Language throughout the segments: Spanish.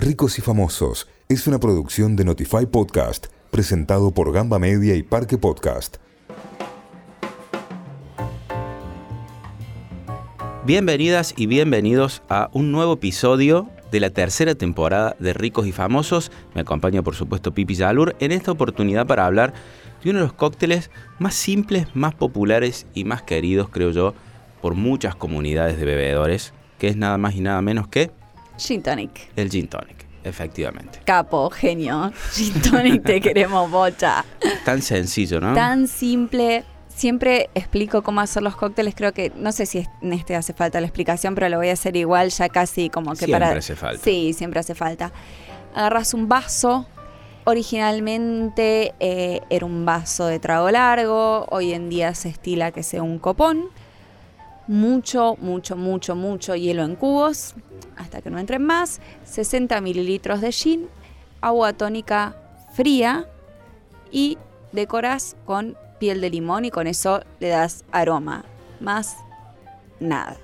Ricos y Famosos es una producción de Notify Podcast, presentado por Gamba Media y Parque Podcast. Bienvenidas y bienvenidos a un nuevo episodio de la tercera temporada de Ricos y Famosos. Me acompaña por supuesto Pipi Yalur en esta oportunidad para hablar de uno de los cócteles más simples, más populares y más queridos, creo yo, por muchas comunidades de bebedores, que es nada más y nada menos que Gin tonic. el gin tonic, efectivamente. Capo, genio. Gin tonic, te queremos, bocha. Tan sencillo, ¿no? Tan simple. Siempre explico cómo hacer los cócteles. Creo que, no sé si en este hace falta la explicación, pero lo voy a hacer igual, ya casi como que Siempre para. hace falta. Sí, siempre hace falta. Agarras un vaso. Originalmente eh, era un vaso de trago largo. Hoy en día se estila que sea un copón. Mucho, mucho, mucho, mucho hielo en cubos. Hasta que no entren más. 60 mililitros de gin. Agua tónica fría. Y decoras con piel de limón y con eso le das aroma. Más nada.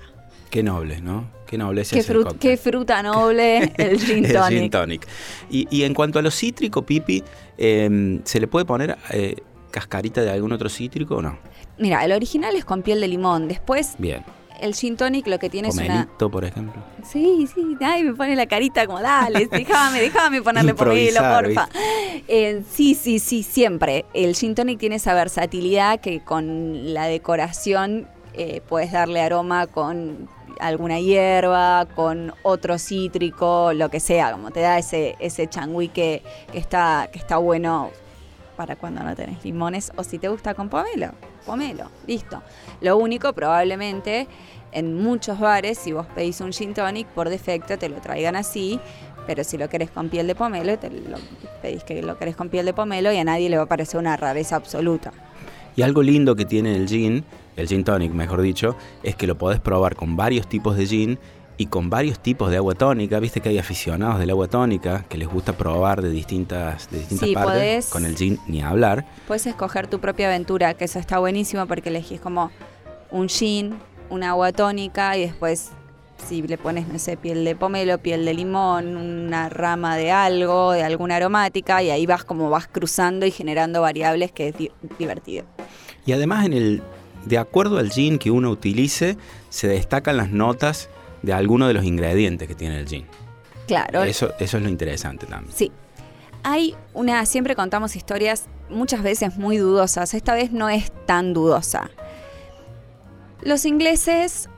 Qué noble, ¿no? Qué noble es Qué, ese fru- qué fruta noble el gin El tonic. gin tonic. Y, y en cuanto a lo cítrico, Pipi, eh, ¿se le puede poner eh, cascarita de algún otro cítrico o no? Mira, el original es con piel de limón. Después, Bien. el gin tonic lo que tiene es una... Por ejemplo. Sí, sí, ay, me pone la carita como, dale, déjame, déjame ponerle pomelo, porfa. Eh, sí, sí, sí, siempre. El gin tonic tiene esa versatilidad que con la decoración eh, puedes darle aroma con alguna hierba, con otro cítrico, lo que sea, como te da ese, ese changüí que, que está, que está bueno para cuando no tenés limones o si te gusta con pomelo, pomelo, listo. Lo único probablemente en muchos bares si vos pedís un gin tonic por defecto te lo traigan así, pero si lo querés con piel de pomelo te lo pedís que lo querés con piel de pomelo y a nadie le va a parecer una rareza absoluta. Y algo lindo que tiene el gin, el gin tonic mejor dicho, es que lo podés probar con varios tipos de gin y con varios tipos de agua tónica. Viste que hay aficionados del agua tónica que les gusta probar de distintas, de distintas Sí, partes. podés. Con el gin ni hablar. Puedes escoger tu propia aventura, que eso está buenísimo porque elegís como un gin, una agua tónica y después si le pones, no sé, piel de pomelo, piel de limón, una rama de algo, de alguna aromática y ahí vas como vas cruzando y generando variables que es di- divertido. Y además en el, de acuerdo al gin que uno utilice, se destacan las notas de alguno de los ingredientes que tiene el gin. Claro, Eso, eso es lo interesante también. Sí. Hay una, siempre contamos historias muchas veces muy dudosas. Esta vez no es tan dudosa. Los ingleses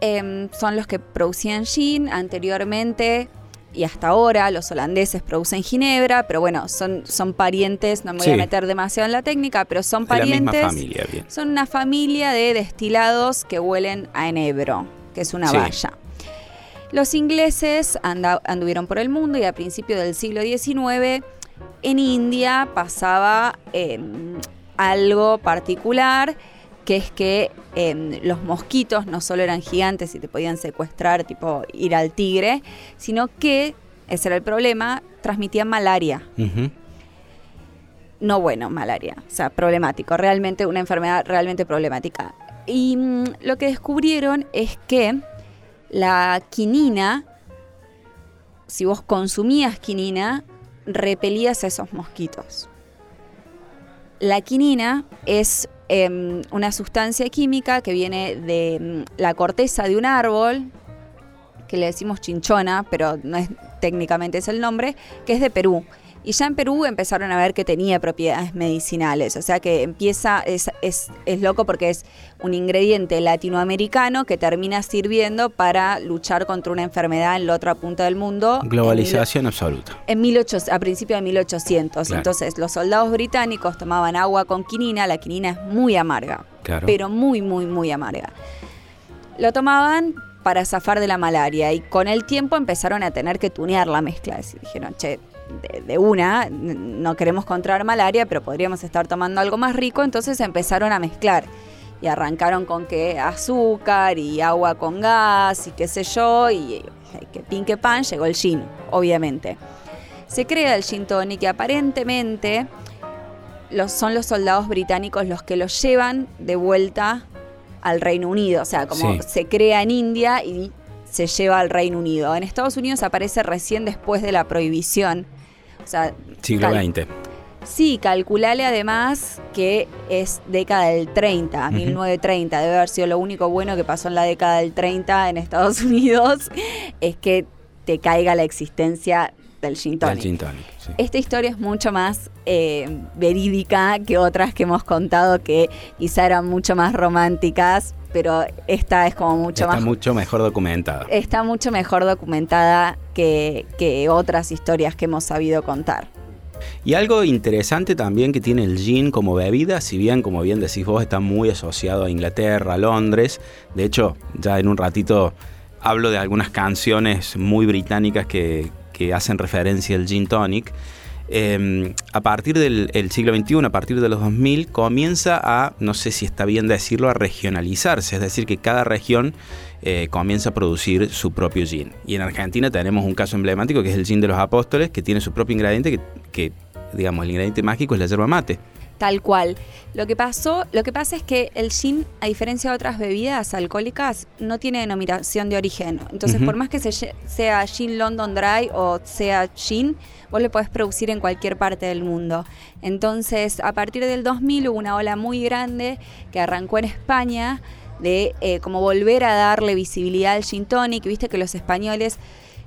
em, son los que producían gin anteriormente y hasta ahora los holandeses producen ginebra, pero bueno, son, son parientes, no me voy Sí. a meter demasiado en la técnica, pero son De la misma parientes. familia, bien. Son una familia de destilados que huelen a enebro, que es una Sí. valla. Los ingleses anda- anduvieron por el mundo y a principios del siglo XIX en India pasaba eh, algo particular, que es que eh, los mosquitos no solo eran gigantes y te podían secuestrar, tipo ir al tigre, sino que, ese era el problema, transmitían malaria no bueno, malaria, o sea, problemático, realmente una enfermedad realmente problemática. Y mm, lo que descubrieron es que la quinina, si vos consumías quinina, repelías a esos mosquitos. La quinina es em, una sustancia química que viene de mm, la corteza de un árbol, que le decimos chinchona, pero no es técnicamente es el nombre, que es de Perú. Y ya en Perú empezaron a ver que tenía propiedades medicinales. O sea que empieza, es, es, es loco porque es un ingrediente latinoamericano que termina sirviendo para luchar contra una enfermedad en la otra punta del mundo. en Globalización absoluta. en 1800, a principios de 1800. Claro. Entonces, los soldados británicos tomaban agua con quinina. La quinina es muy amarga, Claro. pero muy, muy, muy amarga. Lo tomaban para zafar de la malaria y con el tiempo empezaron a tener que tunear la mezcla. Y dijeron, che, de, una, no queremos contraer malaria, pero podríamos estar tomando algo más rico. Entonces empezaron a mezclar. Y arrancaron con que azúcar y agua con gas y qué sé yo. Y, y que pin que pan llegó el gin, obviamente. Se crea el gin tonic y aparentemente los, son los soldados británicos los que los llevan de vuelta al Reino Unido. O sea, como Sí. se crea en India y se lleva al Reino Unido. En Estados Unidos aparece recién después de la prohibición. O sea, Siglo XX. Sí, calculale además que es década del 30, 1930. Debe haber sido lo único bueno que pasó en la década del 30 en Estados Unidos, es que te caiga la existencia del gin Del tonic. gin tonic, sí. Esta historia es mucho más eh, verídica que otras que hemos contado que quizá eran mucho más románticas, pero esta es como mucho Está más... mucho mejor documentada. Está mucho mejor documentada que, que otras historias que hemos sabido contar. Y algo interesante también que tiene el gin como bebida, si bien, como bien decís vos, está muy asociado a Inglaterra, a Londres. De hecho, ya en un ratito hablo de algunas canciones muy británicas que, que hacen referencia al gin tonic. Eh, a partir del el siglo XXI, a partir de los 2000, comienza a, no sé si está bien decirlo, a regionalizarse. Es decir, que cada región eh, comienza a producir su propio gin. Y en Argentina tenemos un caso emblemático que es el gin de los apóstoles, que tiene su propio ingrediente, que, que, digamos, el ingrediente mágico es la yerba mate. Tal cual. Lo que pasó, lo que pasa es que el gin, a diferencia de otras bebidas alcohólicas, no tiene denominación de origen. Entonces, por más que se sea gin London Dry o sea gin, vos lo podés producir en cualquier parte del mundo. Entonces, a partir del 2000 hubo una ola muy grande que arrancó en España de eh, como volver a darle visibilidad al gin tonic. Viste que los españoles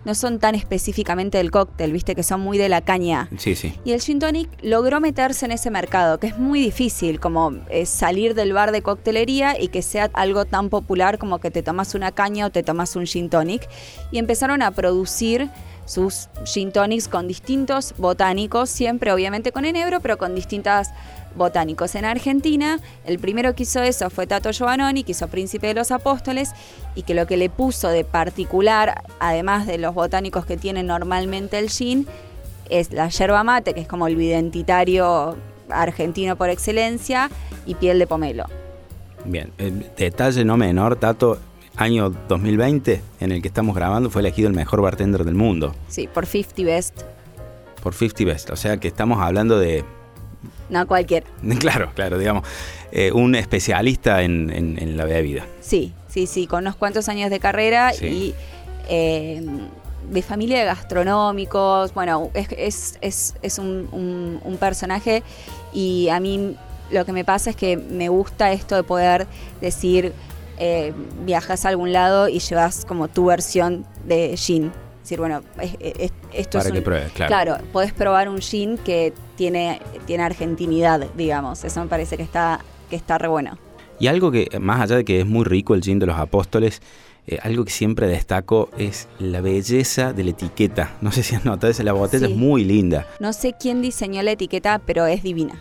no son tan específicamente del cóctel, viste que son muy de la caña. Sí, sí. Y el gin tonic logró meterse en ese mercado, que es muy difícil, como eh, salir del bar de coctelería y que sea algo tan popular como que te tomas una caña o te tomas un gin tonic. Y empezaron a producir sus gin tonics con distintos botánicos, siempre obviamente con enebro, pero con distintas botánicos. En Argentina, el primero que hizo eso fue Tato Giovannoni, que hizo Príncipe de los Apóstoles, y que lo que le puso de particular, además de los botánicos que tiene normalmente el gin, es la yerba mate, que es como el identitario argentino por excelencia, y piel de pomelo. Bien. El detalle no menor, Tato, año 2020, en el que estamos grabando, fue elegido el mejor bartender del mundo Sí, por 50 Best, por 50 Best. O sea que estamos hablando de no cualquier. Claro, claro, digamos, eh, un especialista en, en- en la bebida. Sí, sí, sí, con unos cuantos años de carrera Sí. y eh, de familia de gastronómicos. Bueno, es, es, es, es un, un- un personaje y a mí lo que me pasa es que me gusta esto de poder decir, eh, viajas a algún lado y llevas como tu versión de gin. decir, bueno, es- es- esto Para es que un- pruebes, claro. Claro, podés probar un gin que tiene, tiene argentinidad, digamos. Eso me parece que está, que está re bueno. Y algo que, más allá de que es muy rico el gin de los apóstoles, eh, algo que siempre destaco es la belleza de la etiqueta. No sé si has notado, la botella Sí. es muy linda. No sé quién diseñó la etiqueta, pero es divina.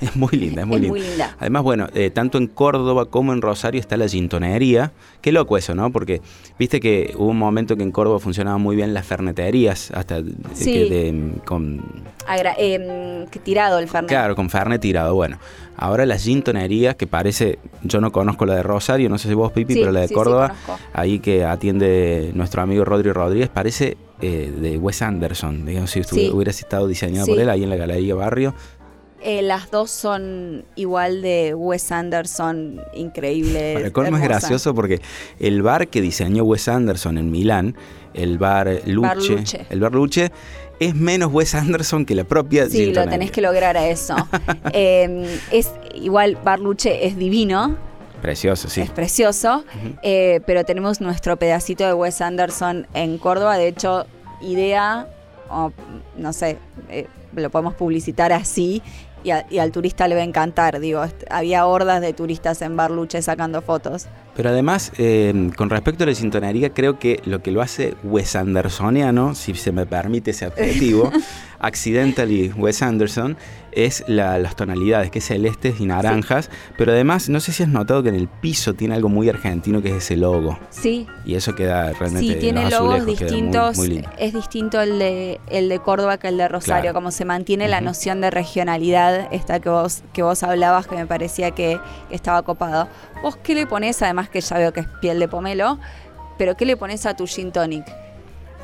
Es muy linda, es muy Es linda. muy linda. Además, bueno, eh, tanto en Córdoba como en Rosario está la gintonería. Qué loco eso, ¿no? Porque viste que hubo un momento que en Córdoba funcionaban muy bien las ferneterías, hasta Sí. que de- con Agra- em, que tirado el Fernet. Claro, con Fernet tirado. Bueno, ahora las gintonerías, que parece, yo no conozco la de Rosario, no sé si vos, Pipi, Sí, pero la de sí, Córdoba, ahí que atiende nuestro amigo Rodri Rodríguez, parece eh, de Wes Anderson. Digamos, si hubieras estado diseñada por él ahí en la Galería Barrio. Eh, las dos son igual de Wes Anderson, increíbles. El colmo es gracioso porque el bar que diseñó Wes Anderson en Milán, el bar Luche, Bar Luche. el bar Luche, es menos Wes Anderson que la propia Sí, lo tenés que lograr a eso. Em, es igual, Barluche es divino, Precioso, sí. es precioso, eh, pero tenemos nuestro pedacito de Wes Anderson en Córdoba. De hecho, idea, o, no sé, eh, lo podemos publicitar así y, a- y al turista le va a encantar. Digo, había hordas de turistas en Barluche sacando fotos. Pero además, eh, con respecto a la sintonería, creo que lo que lo hace Wes Andersoniano, si se me permite ese adjetivo, accidentally Wes Anderson, es la- las tonalidades, que es celestes y naranjas. Pero además, no sé si has notado que en el piso tiene algo muy argentino, que es ese logo. Sí, Y eso queda realmente Sí, en tiene logos muy- distintos. muy lindo. es distinto el de, el de Córdoba que el de Rosario. Claro. Como se mantiene la noción de regionalidad, esta que vos, que vos hablabas, que me parecía que, que estaba copado. ¿Vos qué le pones? Además que ya veo que es piel de pomelo, pero ¿qué le pones a tu gin tonic?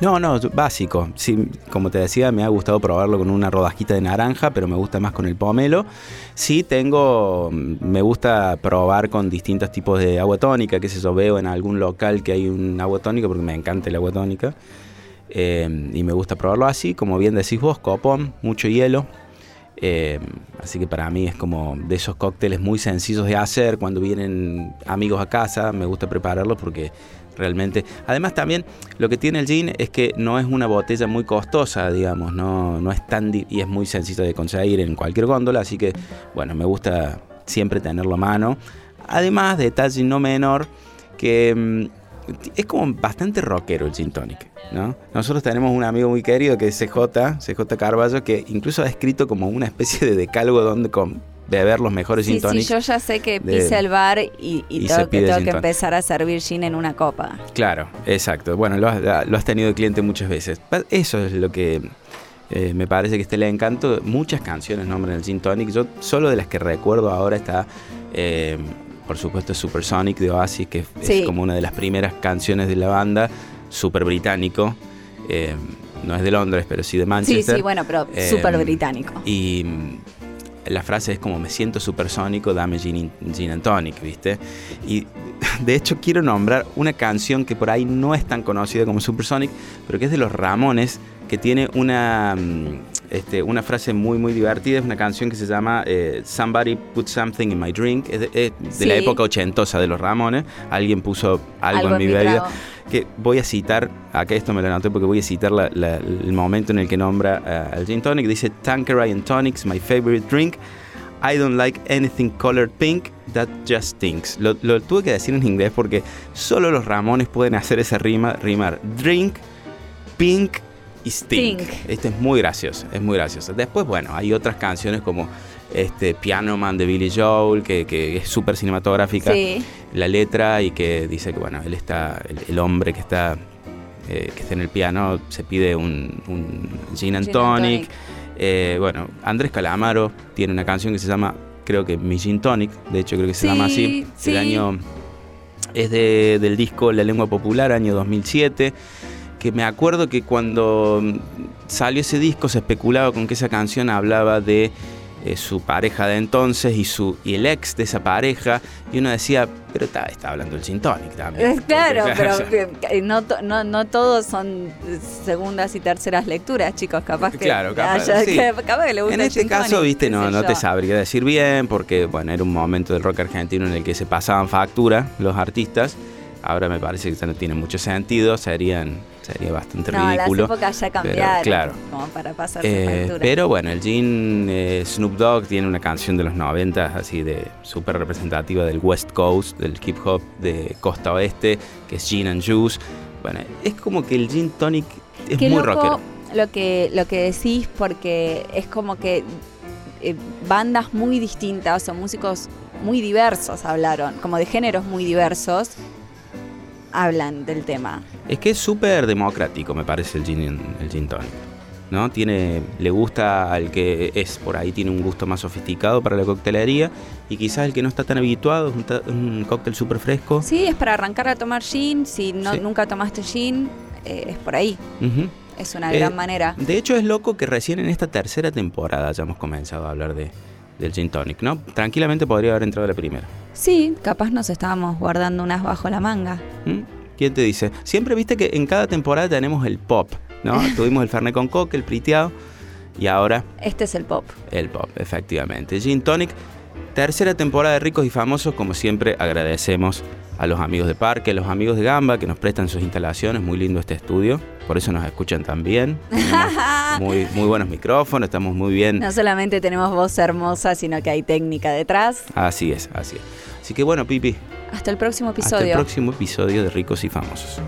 No, no, básico. Sí, como te decía, me ha gustado probarlo con una rodajita de naranja, pero me gusta más con el pomelo. Sí, tengo, me gusta probar con distintos tipos de agua tónica, que sé yo, veo en algún local que hay un agua tónica, porque me encanta el agua tónica. Eh, y me gusta probarlo así, como bien decís vos, copón, mucho hielo. Eh, así que para mí es como de esos cócteles muy sencillos de hacer. Cuando vienen amigos a casa, me gusta prepararlos porque realmente. Además también lo que tiene el gin es que no es una botella muy costosa, digamos, no, no es tan y es muy sencillo de conseguir en cualquier góndola, así que bueno, me gusta siempre tenerlo a mano. Además, detalle no menor, que mm, es como bastante rockero el gin tonic. ¿no? Nosotros tenemos un amigo muy querido que es CJ, CJ Carballo, que incluso ha escrito como una especie de decálogo donde con, beber los mejores sí, gin tonics. Sí, yo ya sé que pise el bar y, tengo, que, tengo que empezar a servir gin en una copa. Claro, exacto. Bueno, lo has, tenido de cliente muchas veces. Eso es lo que eh, me parece que este le encanto. Muchas canciones nombran el gin tonic. Yo solo de las que recuerdo ahora está... Eh, por supuesto Supersonic de Oasis, que es como una de las primeras canciones de la banda, súper británico. Eh, no es de Londres, pero sí de Manchester. Sí, sí, bueno, pero súper británico. Y la frase es como me siento supersónico, dame gin, gin and tonic, ¿viste? Y de hecho quiero nombrar una canción que por ahí no es tan conocida como Supersonic, pero que es de los Ramones, que tiene una, mm, este, una frase muy muy divertida, es una canción que se llama eh, Somebody Put Something in My Drink, es de, la época ochentosa de los Ramones, alguien puso algo, en mi bebida que voy a citar, acá esto me lo anoté porque voy a citar el momento en el que nombra al gin tonic, dice Tanqueray and Tonics, my favorite drink. I don't like anything colored pink, that just stinks. Lo, tuve que decir en inglés porque solo los Ramones pueden hacer esa rima, rimar drink, pink y stink. Esto es muy gracioso, es muy gracioso. Después, bueno, hay otras canciones como este Piano Man de Billy Joel, que, es súper cinematográfica la letra y que dice que bueno, él está, el, hombre que está, eh, que está en el piano se pide un, un gin and tonic. Eh, bueno, Andrés Calamaro tiene una canción que se llama, creo que Mi Gin Tonic, de hecho creo que se llama así. El año es de, del disco La Lengua Popular, año 2007 que me acuerdo que cuando salió ese disco se especulaba con que esa canción hablaba de eh, su pareja de entonces y, su, y el ex de esa pareja, y uno decía, pero está, está hablando del gin también. Claro, pero no, no, no todos son segundas y terceras lecturas, chicos, capaz que, claro, capaz, que, le gusta En este caso, viste, no, no te sabría decir bien, porque bueno, era un momento del rock argentino en el que se pasaban factura los artistas, ahora me parece que ya no tiene mucho sentido, serían sería bastante no, ridículo. Las épocas ya cambiaron. claro. Como para pasar eh, Pero bueno, el Gin eh, Snoop Dogg tiene una canción de los 90 así de súper representativa del West Coast, del hip hop de costa oeste, que es Gin and Juice. Bueno, es como que el Gin Tonic es muy rockero. Lo que, lo que decís, porque es como que eh, bandas muy distintas o músicos muy diversos hablaron, como de géneros muy diversos hablan del tema. Es que es súper democrático, me parece, el gin, el gin tonic. ¿no? Tiene, le gusta al que es por ahí, tiene un gusto más sofisticado para la coctelería y quizás el que no está tan habituado es un, cóctel súper fresco. Sí, es para arrancar a tomar gin, si no, nunca tomaste gin, eh, es por ahí. Es una gran eh, manera. De hecho, es loco que recién en esta tercera temporada hayamos comenzado a hablar de, del gin tonic, ¿no? Tranquilamente podría haber entrado la primera. Sí, capaz nos estábamos guardando unas bajo la manga. ¿Mm? ¿Quién te dice? Siempre viste que en cada temporada tenemos el pop, ¿no? Tuvimos el Fernet con Coque, el Priteado, y ahora... Este es el pop. El pop, efectivamente. Gin Tonic, tercera temporada de Ricos y Famosos, como siempre agradecemos a los amigos de Parque, a los amigos de Gamba que nos prestan sus instalaciones, muy lindo este estudio, por eso nos escuchan tan bien. muy, muy buenos micrófonos, estamos muy bien. No solamente tenemos voz hermosa, sino que hay técnica detrás. Así es, así es. Así que bueno, Pipi. Hasta el próximo episodio. Hasta el próximo episodio de Ricos y Famosos.